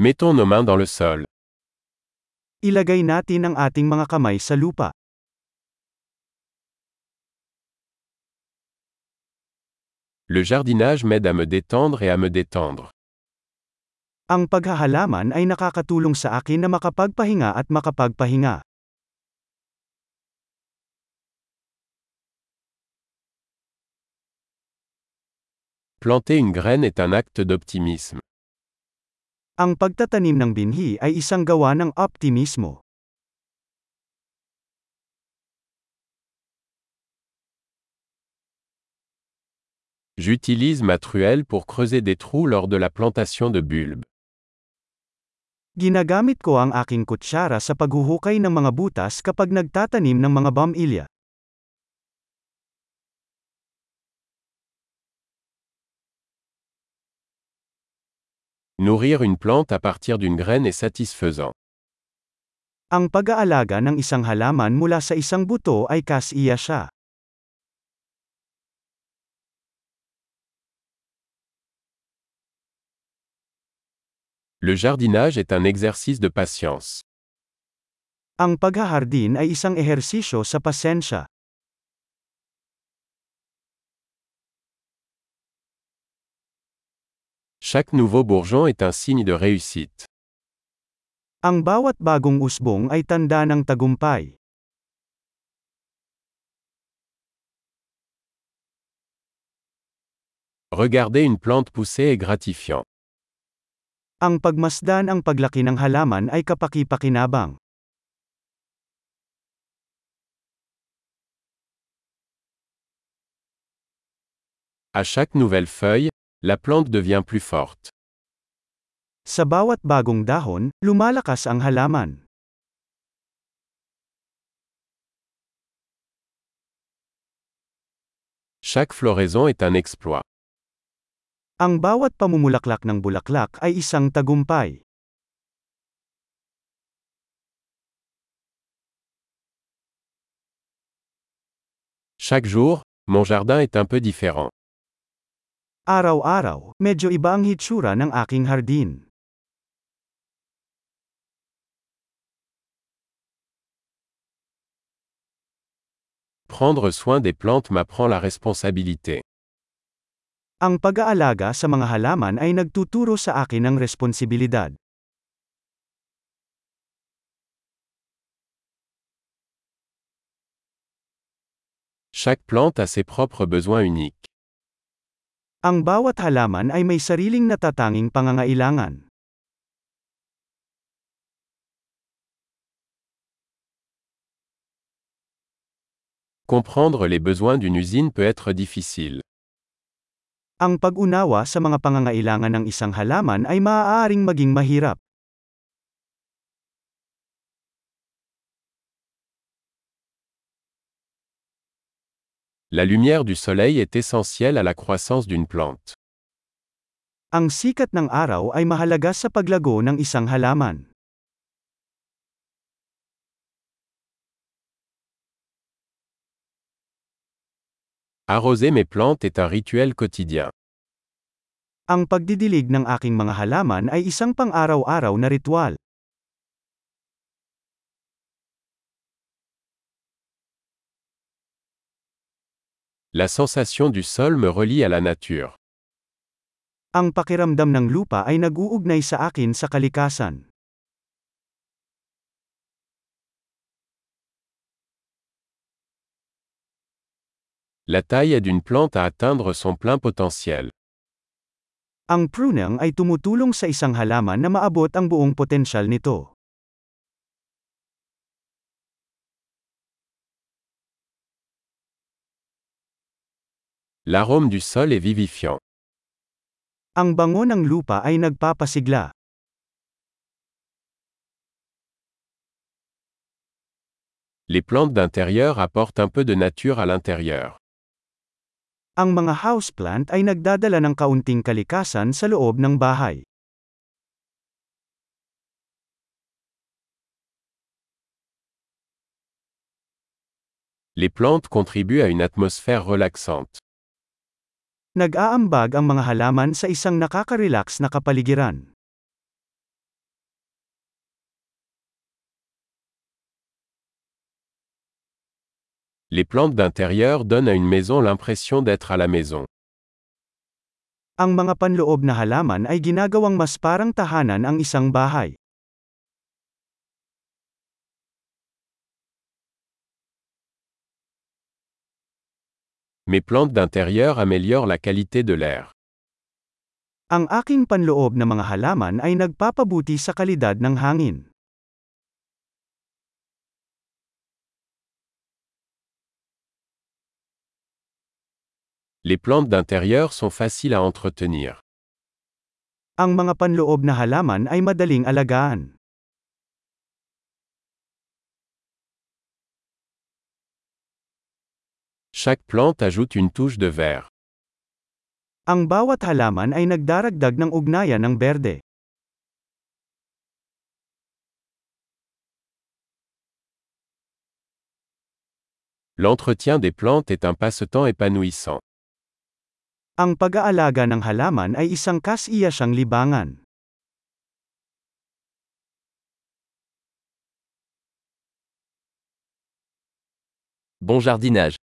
Mettons nos mains dans le sol. Ilagay natin ang ating mga kamay sa lupa. Le jardinage m'aide à me détendre et à me détendre. Ang paghahalaman ay nakakatulong sa akin na makapagpahinga at makapagpahinga. Planter une graine est un acte d'optimisme. Ang pagtatanim ng binhi ay isang gawa ng optimismo. J'utilise ma truelle pour creuser des trous lors de la plantation de bulbes. Ginagamit ko ang aking kutsara sa paghuhukay ng mga butas kapag nagtatanim ng mga bamilya. Nourrir une plante à partir d'une graine est satisfaisant. Ang pag-aalaga ng isang halaman mula sa isang buto ay kasiya siya. Le jardinage est un exercice de patience. Ang paghahardin ay isang ehersisyo sa pasensya. Chaque nouveau bourgeon est un signe de réussite. Ang bawat bagong usbong ay tanda ng tagumpay. Regarder une plante pousser est gratifiant. Ang pagmasdan ang paglaki ng halaman ay kapaki-pakinabang. À chaque nouvelle feuille, la plante devient plus forte. Sa bawat bagong dahon, lumalakas ang halaman. Chaque floraison est un exploit. Ang bawat pamumulaklak ng bulaklak ay isang tagumpay. Chaque jour, mon jardin est un peu différent. Araw-araw, medyo iba ang hitsura ng aking hardin. Prendre soin des plantes m'apprend la responsabilité. Ang pag-aalaga sa mga halaman ay nagtuturo sa akin ng responsibilidad. Chaque plante a ses propres besoins uniques. Ang bawat halaman ay may sariling natatanging pangangailangan. Comprendre les besoins d'une usine peut être difficile. Ang pag-unawa sa mga pangangailangan ng isang halaman ay maaaring maging mahirap. La lumière du soleil est essentielle à la croissance d'une plante. Ang sikat ng araw ay mahalaga sa paglago ng isang halaman. Arroser mes plantes est un rituel quotidien. Ang pagdidilig ng aking mga halaman ay isang pang-araw-araw na ritual. La sensation du sol me relie à la nature. Ang pakiramdam ng lupa ay nag-uugnay sa akin sa kalikasan. La taille aide une plante à atteindre son plein potentiel. Ang pruning ay tumutulong sa isang halaman na maabot ang buong potensyal nito. L'arôme du sol est vivifiant. Ang bango ng lupa ay nagpapasigla. Les plantes d'intérieur apportent un peu de nature à l'intérieur. Ang mga houseplant ay nagdadala ng kaunting kalikasan sa loob ng bahay. Les plantes contribuent à une atmosphère relaxante. Nag-aambag ang mga halaman sa isang nakaka-relax na kapaligiran. Les plantes d'intérieur donnent à une maison l'impression d'être à la maison. Ang mga panloob na halaman ay ginagawang mas parang tahanan ang isang bahay. Mes plantes d'intérieur améliorent la qualité de l'air. Ang aking panloob na mga halaman ay nagpapabuti sa kalidad ng hangin. Les plantes d'intérieur sont faciles à entretenir. Ang mga panloob na halaman ay madaling alagaan. Chaque plante ajoute une touche de vert. Ang bawat halaman ay nagdaragdag ng ugnayan ng berde. L'entretien des plantes est un passe-temps épanouissant. Ang pag-aalaga ng halaman ay isang kas-iyasyang libangan. Bon jardinage.